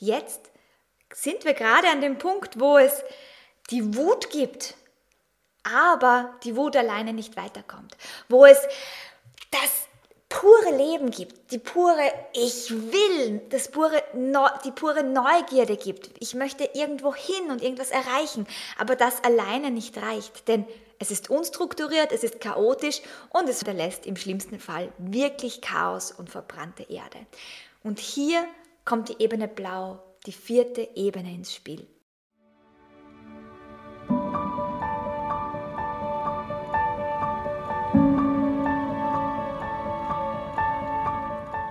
Jetzt sind wir gerade an dem Punkt, wo es die Wut gibt, aber die Wut alleine nicht weiterkommt. Wo es das pure Leben gibt, die pure Ich will, das pure, die pure Neugierde gibt. Ich möchte irgendwo hin und irgendwas erreichen, aber das alleine nicht reicht, denn es ist unstrukturiert, es ist chaotisch und es hinterlässt im schlimmsten Fall wirklich Chaos und verbrannte Erde. Und hier kommt die Ebene Blau, die vierte Ebene ins Spiel.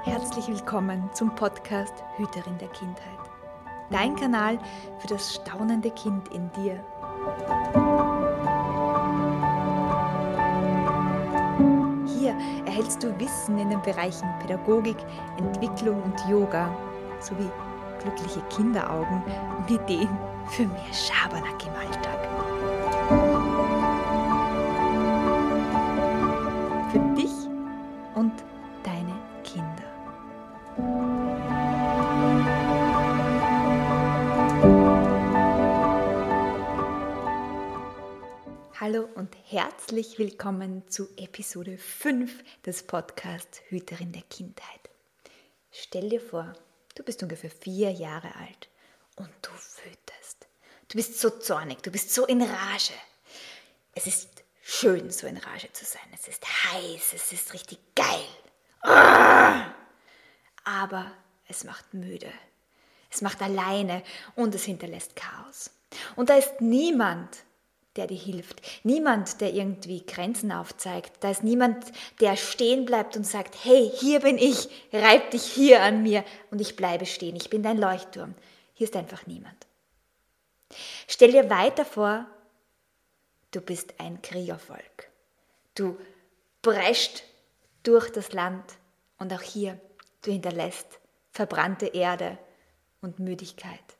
Herzlich willkommen zum Podcast Hüterin der Kindheit. Dein Kanal für das staunende Kind in dir. Hier erhältst du Wissen in den Bereichen Pädagogik, Entwicklung und Yoga sowie glückliche Kinderaugen und Ideen für mehr Schabernack im Alltag. Für dich und deine Kinder. Hallo und herzlich willkommen zu Episode 5 des Podcasts Hüterin der Kindheit. Stell dir vor, Du bist ungefähr vier Jahre alt und du wütest. Du bist so zornig, du bist so in Rage. Es ist schön, so in Rage zu sein. Es ist heiß, es ist richtig geil. Aber es macht müde. Es macht alleine und es hinterlässt Chaos. Und da ist niemand, der dir hilft. Niemand, der irgendwie Grenzen aufzeigt. Da ist niemand, der stehen bleibt und sagt, hey, hier bin ich, reib dich hier an mir und ich bleibe stehen. Ich bin dein Leuchtturm. Hier ist einfach niemand. Stell dir weiter vor, du bist ein Kriegervolk. Du prescht durch das Land und auch hier, du hinterlässt verbrannte Erde und Müdigkeit.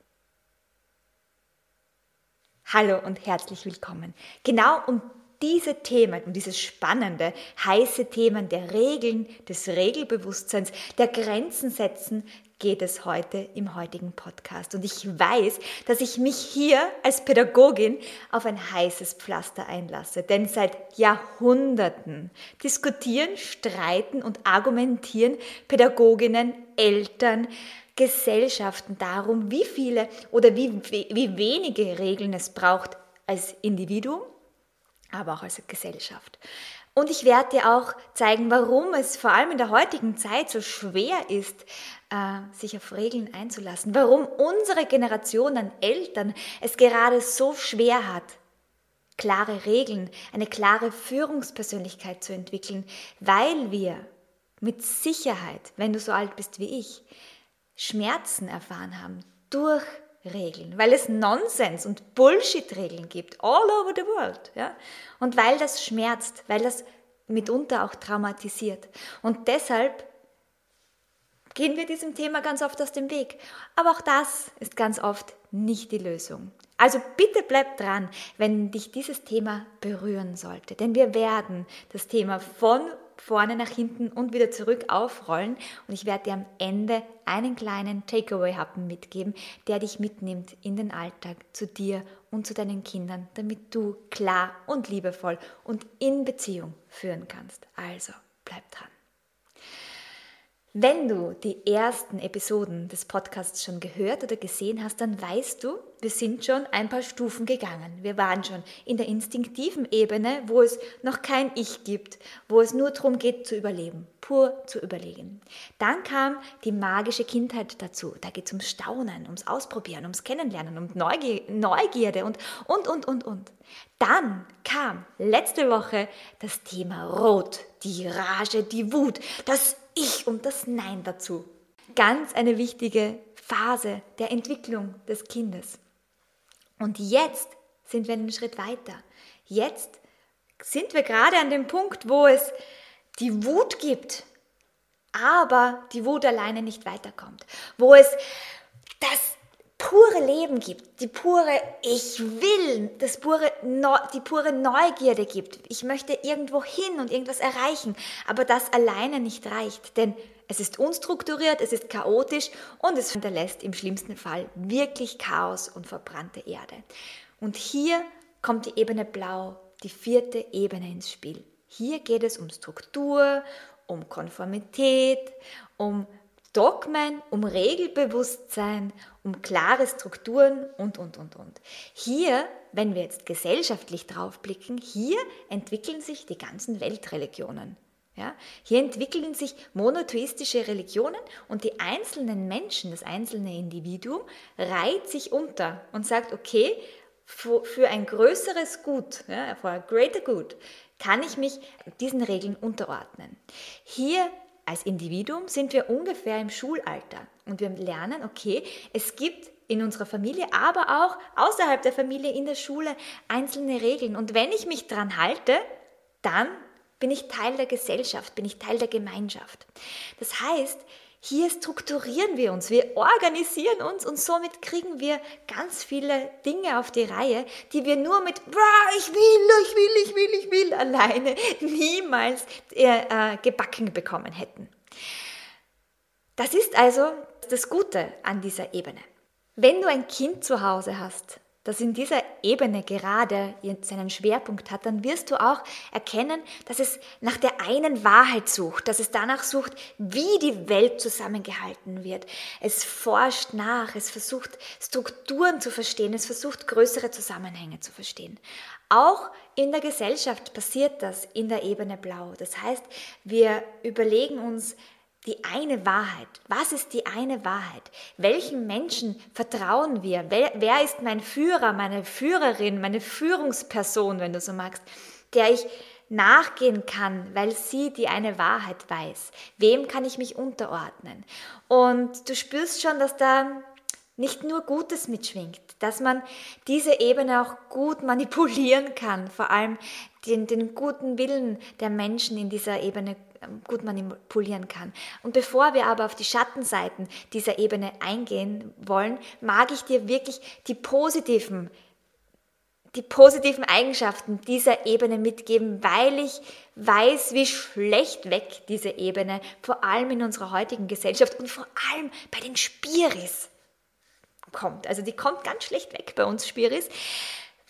Hallo und herzlich willkommen. Genau um diese Themen, um dieses spannende, heiße Themen der Regeln, des Regelbewusstseins, der Grenzen setzen, geht es heute im heutigen Podcast. Und ich weiß, dass ich mich hier als Pädagogin auf ein heißes Pflaster einlasse. Denn seit Jahrhunderten diskutieren, streiten und argumentieren Pädagoginnen, Eltern, Gesellschaften darum, wie viele oder wie, wie wenige Regeln es braucht als Individuum, aber auch als Gesellschaft. Und ich werde dir auch zeigen, warum es vor allem in der heutigen Zeit so schwer ist, äh, sich auf Regeln einzulassen. Warum unsere Generation an Eltern es gerade so schwer hat, klare Regeln, eine klare Führungspersönlichkeit zu entwickeln, weil wir mit Sicherheit, wenn du so alt bist wie ich, Schmerzen erfahren haben durch Regeln, weil es Nonsens und Bullshit-Regeln gibt, all over the world. Ja? Und weil das schmerzt, weil das mitunter auch traumatisiert. Und deshalb gehen wir diesem Thema ganz oft aus dem Weg. Aber auch das ist ganz oft nicht die Lösung. Also bitte bleib dran, wenn dich dieses Thema berühren sollte. Denn wir werden das Thema von vorne nach hinten und wieder zurück aufrollen. Und ich werde dir am Ende einen kleinen Takeaway-Happen mitgeben, der dich mitnimmt in den Alltag zu dir und zu deinen Kindern, damit du klar und liebevoll und in Beziehung führen kannst. Also bleib dran. Wenn du die ersten Episoden des Podcasts schon gehört oder gesehen hast, dann weißt du, wir sind schon ein paar Stufen gegangen. Wir waren schon in der instinktiven Ebene, wo es noch kein Ich gibt, wo es nur darum geht zu überleben, pur zu überlegen. Dann kam die magische Kindheit dazu. Da geht es ums Staunen, ums Ausprobieren, ums Kennenlernen, um Neugierde und, und, und, und, und. Dann kam letzte Woche das Thema Rot, die Rage, die Wut, das Ich und das Nein dazu. Ganz eine wichtige Phase der Entwicklung des Kindes. Und jetzt sind wir einen Schritt weiter. Jetzt sind wir gerade an dem Punkt, wo es die Wut gibt, aber die Wut alleine nicht weiterkommt. Wo es das pure Leben gibt, die pure Ich will, das pure, die pure Neugierde gibt. Ich möchte irgendwo hin und irgendwas erreichen, aber das alleine nicht reicht, denn Es ist unstrukturiert, es ist chaotisch und es hinterlässt im schlimmsten Fall wirklich Chaos und verbrannte Erde. Und hier kommt die Ebene Blau, die vierte Ebene ins Spiel. Hier geht es um Struktur, um Konformität, um Dogmen, um Regelbewusstsein, um klare Strukturen und, und, und, und. Hier, wenn wir jetzt gesellschaftlich draufblicken, hier entwickeln sich die ganzen Weltreligionen. Ja? Hier entwickeln sich monotheistische Religionen und die einzelnen Menschen, das einzelne Individuum, reiht sich unter und sagt, okay, für ein größeres Gut, ja, for a greater good, kann ich mich diesen Regeln unterordnen. Hier als Individuum sind wir ungefähr im Schulalter und wir lernen, okay, es gibt in unserer Familie, aber auch außerhalb der Familie in der Schule einzelne Regeln. Und wenn ich mich dran halte, dann bin ich Teil der Gesellschaft, bin ich Teil der Gemeinschaft. Das heißt, hier strukturieren wir uns, wir organisieren uns und somit kriegen wir ganz viele Dinge auf die Reihe, die wir nur mit ich will, ich will, ich will, ich will alleine niemals äh, äh, gebacken bekommen hätten. Das ist also das Gute an dieser Ebene. Wenn du ein Kind zu Hause hast, das in dieser Ebene gerade seinen Schwerpunkt hat, dann wirst du auch erkennen, dass es nach der einen Wahrheit sucht, dass es danach sucht, wie die Welt zusammengehalten wird. Es forscht nach, es versucht Strukturen zu verstehen, es versucht größere Zusammenhänge zu verstehen. Auch in der Gesellschaft passiert das in der Ebene Blau. Das heißt, wir überlegen uns, die eine Wahrheit. Was ist die eine Wahrheit? Welchen Menschen vertrauen wir? Wer, wer, ist mein Führer, meine Führerin, meine Führungsperson, wenn du so magst, der ich nachgehen kann, weil sie die eine Wahrheit weiß? Wem kann ich mich unterordnen? Und du spürst schon, dass da nicht nur Gutes mitschwingt, dass man diese Ebene auch gut manipulieren kann, vor allem den, den guten Willen der Menschen in dieser Ebene ähm, gut manipulieren kann. Und bevor wir aber auf die Schattenseiten dieser Ebene eingehen wollen, mag ich dir wirklich die positiven die positiven Eigenschaften dieser Ebene mitgeben, weil ich weiß, wie schlecht weg diese Ebene, vor allem in unserer heutigen Gesellschaft und vor allem bei den Spiris kommt. Also die kommt ganz schlecht weg bei uns Spiris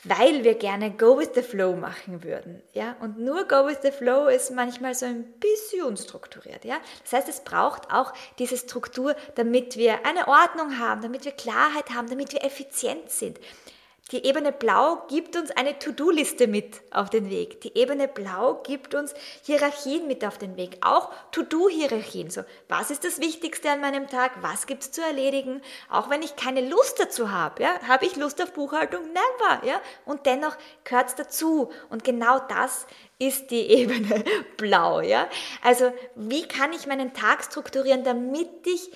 weil wir gerne Go with the Flow machen würden. Ja? Und nur Go with the Flow ist manchmal so ein bisschen unstrukturiert. Ja? Das heißt, es braucht auch diese Struktur, damit wir eine Ordnung haben, damit wir Klarheit haben, damit wir effizient sind. Die Ebene Blau gibt uns eine To-Do-Liste mit auf den Weg. Die Ebene Blau gibt uns Hierarchien mit auf den Weg. Auch To-Do-Hierarchien. So, was ist das Wichtigste an meinem Tag? Was gibt es zu erledigen? Auch wenn ich keine Lust dazu habe. Ja? Habe ich Lust auf Buchhaltung? Never. Ja? Und dennoch gehört es dazu. Und genau das ist die Ebene Blau. Ja? Also, wie kann ich meinen Tag strukturieren, damit ich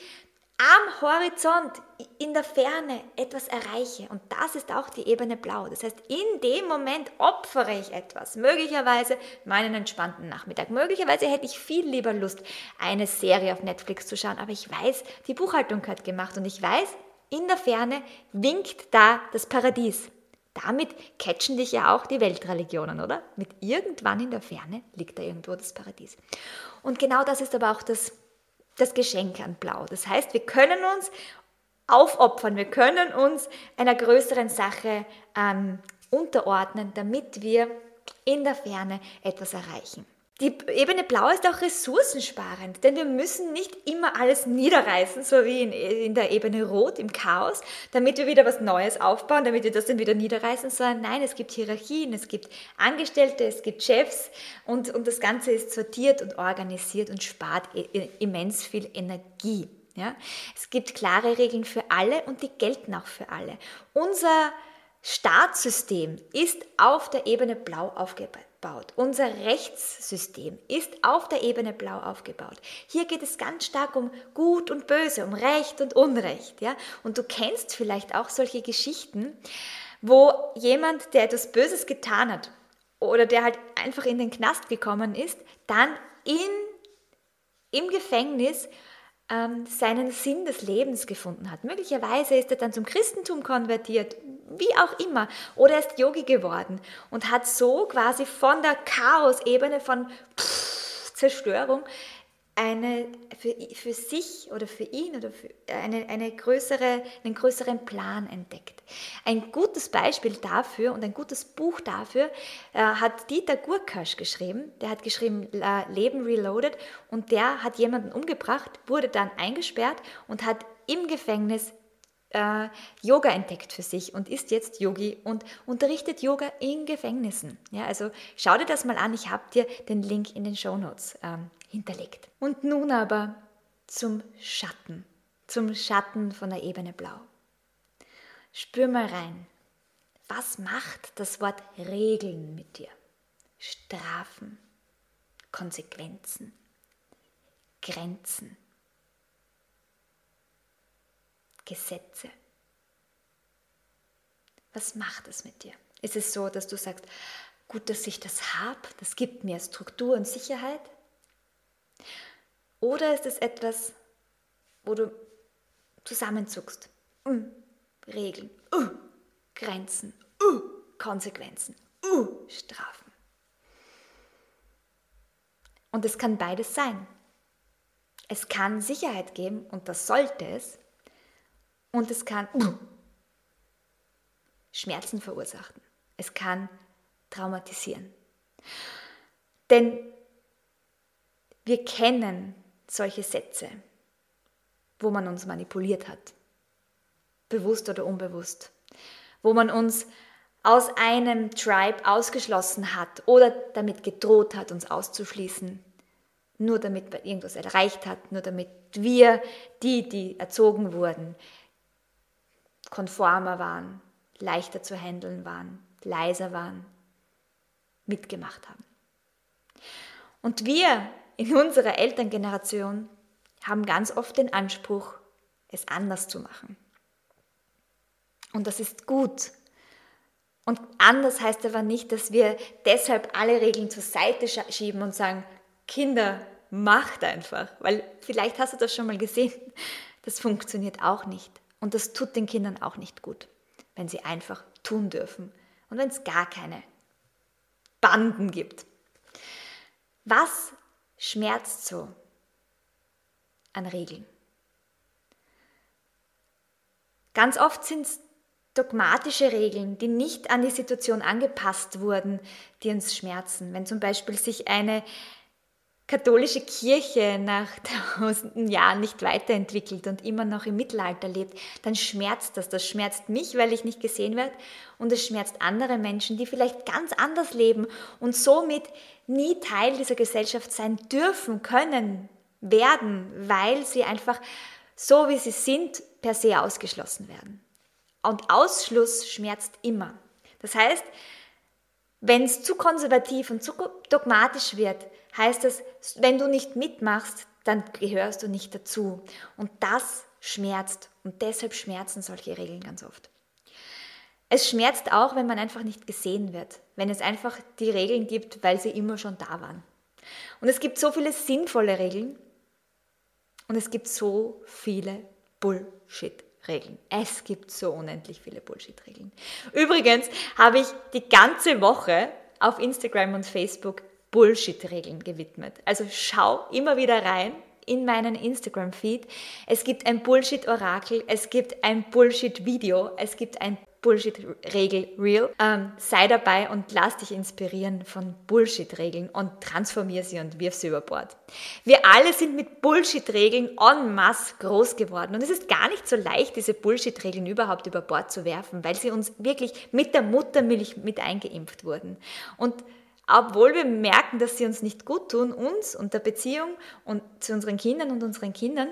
am Horizont, in der Ferne etwas erreiche. Und das ist auch die Ebene Blau. Das heißt, in dem Moment opfere ich etwas. Möglicherweise meinen entspannten Nachmittag. Möglicherweise hätte ich viel lieber Lust, eine Serie auf Netflix zu schauen. Aber ich weiß, die Buchhaltung hat gemacht. Und ich weiß, in der Ferne winkt da das Paradies. Damit catchen dich ja auch die Weltreligionen, oder? Mit irgendwann in der Ferne liegt da irgendwo das Paradies. Und genau das ist aber auch das das Geschenk an Blau. Das heißt, wir können uns aufopfern, wir können uns einer größeren Sache ähm, unterordnen, damit wir in der Ferne etwas erreichen. Die Ebene Blau ist auch ressourcensparend, denn wir müssen nicht immer alles niederreißen, so wie in, in, der Ebene Rot im Chaos, damit wir wieder was Neues aufbauen, damit wir das dann wieder niederreißen, sondern nein, es gibt Hierarchien, es gibt Angestellte, es gibt Chefs und, und das Ganze ist sortiert und organisiert und spart immens viel Energie. Ja? Es gibt klare Regeln für alle und die gelten auch für alle. Unser Staatssystem ist auf der Ebene Blau aufgebaut aufgebaut. Unser Rechtssystem ist auf der Ebene Blau aufgebaut. Hier geht es ganz stark um Gut und Böse, um Recht und Unrecht. Ja? Und du kennst vielleicht auch solche Geschichten, wo jemand, der etwas Böses getan hat oder der halt einfach in den Knast gekommen ist, dann in, im Gefängnis ähm, seinen Sinn des Lebens gefunden hat. Möglicherweise ist er dann zum Christentum konvertiert, wie auch immer, oder er ist Yogi geworden und hat so quasi von der Chaosebene von Zerstörung eine für, für sich oder für ihn oder für eine, eine größere, einen größeren Plan entdeckt. Ein gutes Beispiel dafür und ein gutes Buch dafür äh, hat Dieter Gurkasch geschrieben. Der hat geschrieben äh, Leben Reloaded und der hat jemanden umgebracht, wurde dann eingesperrt und hat im Gefängnis äh, Yoga entdeckt für sich und ist jetzt Yogi und unterrichtet Yoga in Gefängnissen. Ja, also schau dir das mal an. Ich habe dir den Link in den Show Notes ähm, hinterlegt. Und nun aber zum Schatten, zum Schatten von der Ebene Blau. Spür mal rein. Was macht das Wort Regeln mit dir? Strafen, Konsequenzen, Grenzen, Gesetze. Was macht es mit dir? Ist es so, dass du sagst, gut, dass ich das habe, das gibt mir Struktur und Sicherheit? Oder ist es etwas, wo du zusammenzuckst? Uh, Regeln, uh, Grenzen, uh, Konsequenzen, uh, Strafen. Und es kann beides sein. Es kann Sicherheit geben und das sollte es. Und es kann Schmerzen verursachen. Es kann traumatisieren. Denn wir kennen solche Sätze, wo man uns manipuliert hat, bewusst oder unbewusst, wo man uns aus einem Tribe ausgeschlossen hat oder damit gedroht hat, uns auszuschließen, nur damit man irgendwas erreicht hat, nur damit wir, die, die erzogen wurden, konformer waren, leichter zu handeln waren, leiser waren, mitgemacht haben. Und wir in unserer Elterngeneration haben ganz oft den Anspruch, es anders zu machen. Und das ist gut. Und anders heißt aber nicht, dass wir deshalb alle Regeln zur Seite schieben und sagen, Kinder, macht einfach. Weil vielleicht hast du das schon mal gesehen. Das funktioniert auch nicht. Und das tut den Kindern auch nicht gut, wenn sie einfach tun dürfen. Und wenn es gar keine Banden gibt. Was schmerzt so an Regeln. Ganz oft sind es dogmatische Regeln, die nicht an die Situation angepasst wurden, die uns schmerzen. Wenn zum Beispiel sich eine katholische Kirche nach tausenden Jahren nicht weiterentwickelt und immer noch im Mittelalter lebt, dann schmerzt das. Das schmerzt mich, weil ich nicht gesehen werde und es schmerzt andere Menschen, die vielleicht ganz anders leben und somit nie Teil dieser Gesellschaft sein dürfen, können, werden, weil sie einfach so wie sie sind per se ausgeschlossen werden. Und Ausschluss schmerzt immer. Das heißt, wenn es zu konservativ und zu dogmatisch wird, heißt es, wenn du nicht mitmachst, dann gehörst du nicht dazu. Und das schmerzt und deshalb schmerzen solche Regeln ganz oft. Es schmerzt auch, wenn man einfach nicht gesehen wird, wenn es einfach die Regeln gibt, weil sie immer schon da waren. Und es gibt so viele sinnvolle Regeln und es gibt so viele Bullshit-Regeln. Es gibt so unendlich viele Bullshit-Regeln. Übrigens habe ich die ganze Woche auf Instagram und Facebook Bullshit-Regeln gewidmet. Also schau immer wieder rein in meinen Instagram-Feed. Es gibt ein Bullshit-Orakel, es gibt ein Bullshit-Video, es gibt ein Bullshit-Regel-Reel. Ähm, sei dabei und lass dich inspirieren von Bullshit-Regeln und transformier sie und wirf sie über Bord. Wir alle sind mit Bullshit-Regeln en masse groß geworden und es ist gar nicht so leicht, diese Bullshit-Regeln überhaupt über Bord zu werfen, weil sie uns wirklich mit der Muttermilch mit eingeimpft wurden. Und obwohl wir merken, dass sie uns nicht gut tun, uns und der Beziehung und zu unseren Kindern und unseren Kindern,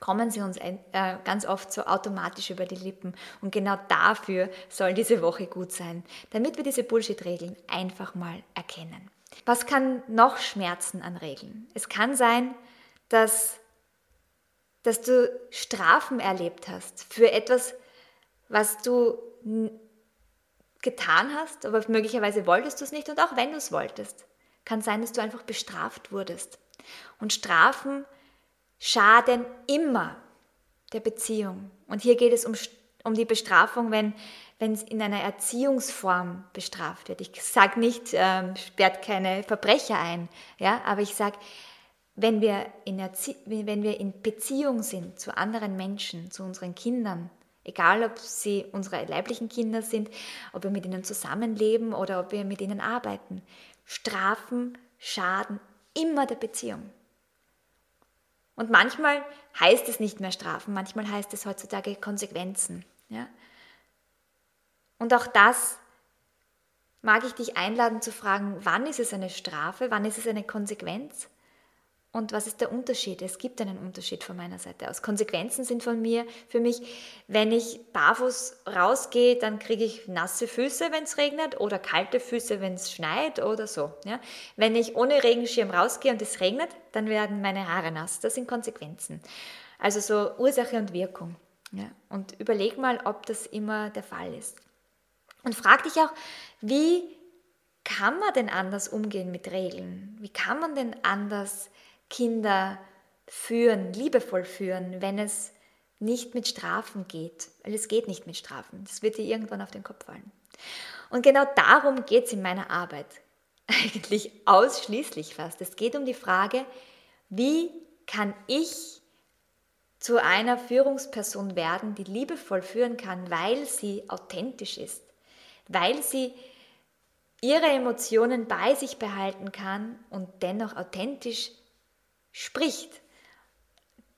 kommen sie uns äh, ganz oft so automatisch über die Lippen. Und genau dafür soll diese Woche gut sein, damit wir diese Bullshit-Regeln einfach mal erkennen. Was kann noch schmerzen an Regeln? Es kann sein, dass, dass du Strafen erlebt hast für etwas, was du getan hast, aber möglicherweise wolltest du es nicht und auch wenn du es wolltest, kann sein, dass du einfach bestraft wurdest. Und Strafen schaden immer der Beziehung. Und hier geht es um, um die Bestrafung, wenn es in einer Erziehungsform bestraft wird. Ich sage nicht, ähm, sperrt keine Verbrecher ein, ja, aber ich sage, wenn wenn wir in Beziehung sind zu anderen Menschen, zu unseren Kindern, egal ob sie unsere leiblichen Kinder sind, ob wir mit ihnen zusammenleben oder ob wir mit ihnen arbeiten, Strafen schaden immer der Beziehung. Und manchmal heißt es nicht mehr Strafen, manchmal heißt es heutzutage Konsequenzen. Ja? Und auch das mag ich dich einladen zu fragen, wann ist es eine Strafe, wann ist es eine Konsequenz und was ist der Unterschied? Es gibt einen Unterschied von meiner Seite aus. Konsequenzen sind von mir, für mich, wenn ich barfuß rausgehe, dann kriege ich nasse Füße, wenn es regnet, oder kalte Füße, wenn es schneit oder so. Ja? Wenn ich ohne Regenschirm rausgehe und es regnet, dann werden meine Haare nass. Das sind Konsequenzen. Also so Ursache und Wirkung. Ja? Und überleg mal, ob das immer der Fall ist. Und frag dich auch, wie kann man denn anders umgehen mit Regeln? Wie kann man denn anders Kinder führen, liebevoll führen, wenn es nicht mit Strafen geht. Weil es geht nicht mit Strafen. Das wird dir irgendwann auf den Kopf fallen. Und genau darum geht es in meiner Arbeit. Eigentlich ausschließlich fast. Es geht um die Frage, wie kann ich zu einer Führungsperson werden, die liebevoll führen kann, weil sie authentisch ist, weil sie ihre Emotionen bei sich behalten kann und dennoch authentisch spricht,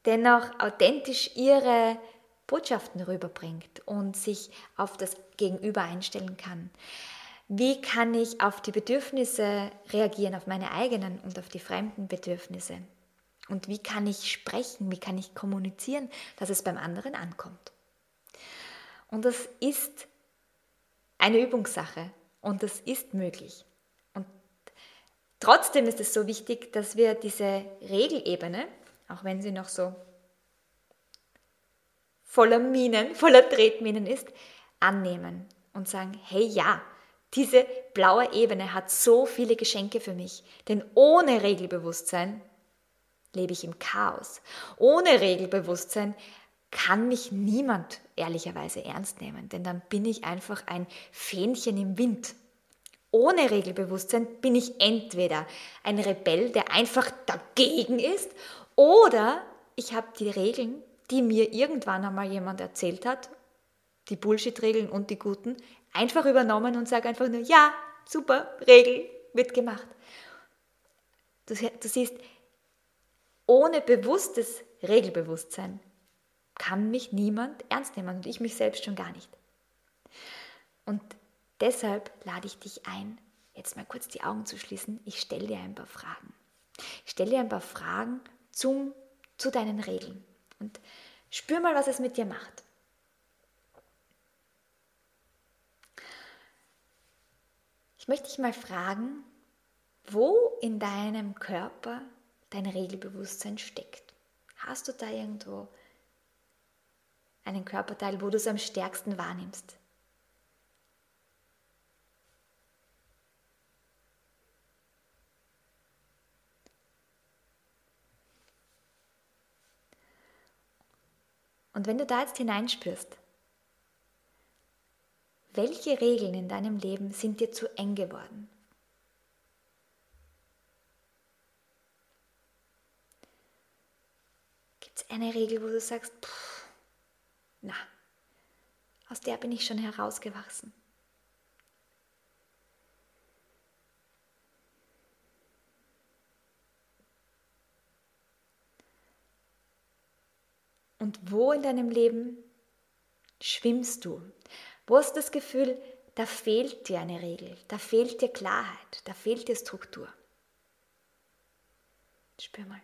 dennoch authentisch ihre Botschaften rüberbringt und sich auf das Gegenüber einstellen kann. Wie kann ich auf die Bedürfnisse reagieren, auf meine eigenen und auf die fremden Bedürfnisse? Und wie kann ich sprechen, wie kann ich kommunizieren, dass es beim anderen ankommt? Und das ist eine Übungssache und das ist möglich. Trotzdem ist es so wichtig, dass wir diese Regelebene, auch wenn sie noch so voller Minen, voller Tretminen ist, annehmen und sagen, hey ja, diese blaue Ebene hat so viele Geschenke für mich, denn ohne Regelbewusstsein lebe ich im Chaos. Ohne Regelbewusstsein kann mich niemand ehrlicherweise ernst nehmen, denn dann bin ich einfach ein Fähnchen im Wind. Ohne Regelbewusstsein bin ich entweder ein Rebell, der einfach dagegen ist, oder ich habe die Regeln, die mir irgendwann einmal jemand erzählt hat, die Bullshit-Regeln und die guten, einfach übernommen und sage einfach nur, ja, super, Regel wird gemacht. Du, du siehst, ohne bewusstes Regelbewusstsein kann mich niemand ernst nehmen und ich mich selbst schon gar nicht. Und Deshalb lade ich dich ein, jetzt mal kurz die Augen zu schließen. Ich stelle dir ein paar Fragen. Ich stelle dir ein paar Fragen zum, zu deinen Regeln und spür mal, was es mit dir macht. Ich möchte dich mal fragen, wo in deinem Körper dein Regelbewusstsein steckt. Hast du da irgendwo einen Körperteil, wo du es am stärksten wahrnimmst? Und wenn du da jetzt hineinspürst, welche Regeln in deinem Leben sind dir zu eng geworden? Gibt es eine Regel, wo du sagst, pff, na, aus der bin ich schon herausgewachsen? Und wo in deinem Leben schwimmst du? Wo hast du das Gefühl, da fehlt dir eine Regel, da fehlt dir Klarheit, da fehlt dir Struktur? Spür mal.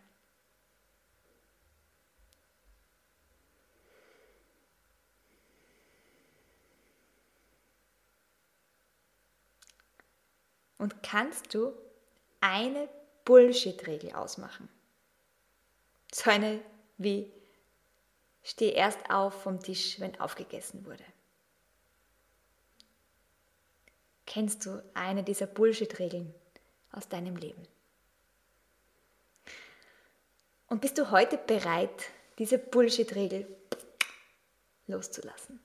Und kannst du eine Bullshit-Regel ausmachen? So eine wie Steh erst auf vom Tisch, wenn aufgegessen wurde. Kennst du eine dieser Bullshit-Regeln aus deinem Leben? Und bist du heute bereit, diese Bullshit-Regel loszulassen?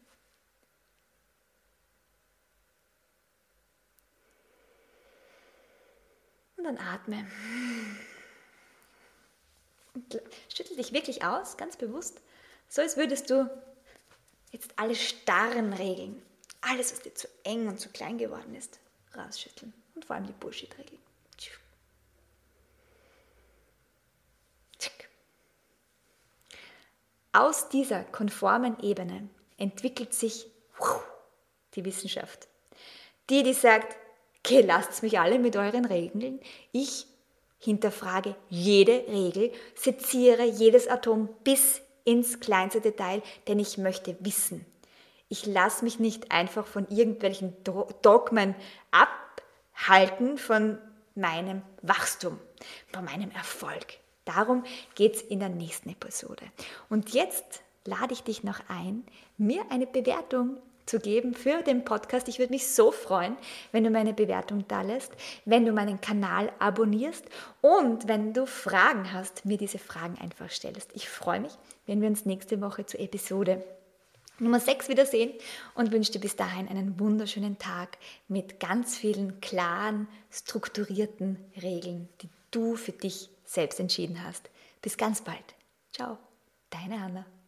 Und dann atme. Und schüttel dich wirklich aus, ganz bewusst, so als würdest du jetzt alle starren Regeln, alles, was dir zu eng und zu klein geworden ist, rausschütteln. Und vor allem die Bullshit-Regeln. Aus dieser konformen Ebene entwickelt sich die Wissenschaft. Die, die sagt, okay, lasst mich alle mit euren Regeln. Ich hinterfrage jede Regel, seziere jedes Atom bis ins kleinste Detail, denn ich möchte wissen. Ich lasse mich nicht einfach von irgendwelchen Dogmen abhalten von meinem Wachstum, von meinem Erfolg. Darum geht es in der nächsten Episode. Und jetzt lade ich dich noch ein, mir eine Bewertung zu geben für den Podcast. Ich würde mich so freuen, wenn du meine Bewertung da lässt, wenn du meinen Kanal abonnierst und wenn du Fragen hast, mir diese Fragen einfach stellst. Ich freue mich, wenn wir uns nächste Woche zur Episode Nummer 6 wiedersehen und wünsche dir bis dahin einen wunderschönen Tag mit ganz vielen klaren, strukturierten Regeln, die du für dich selbst entschieden hast. Bis ganz bald. Ciao, deine Hanna.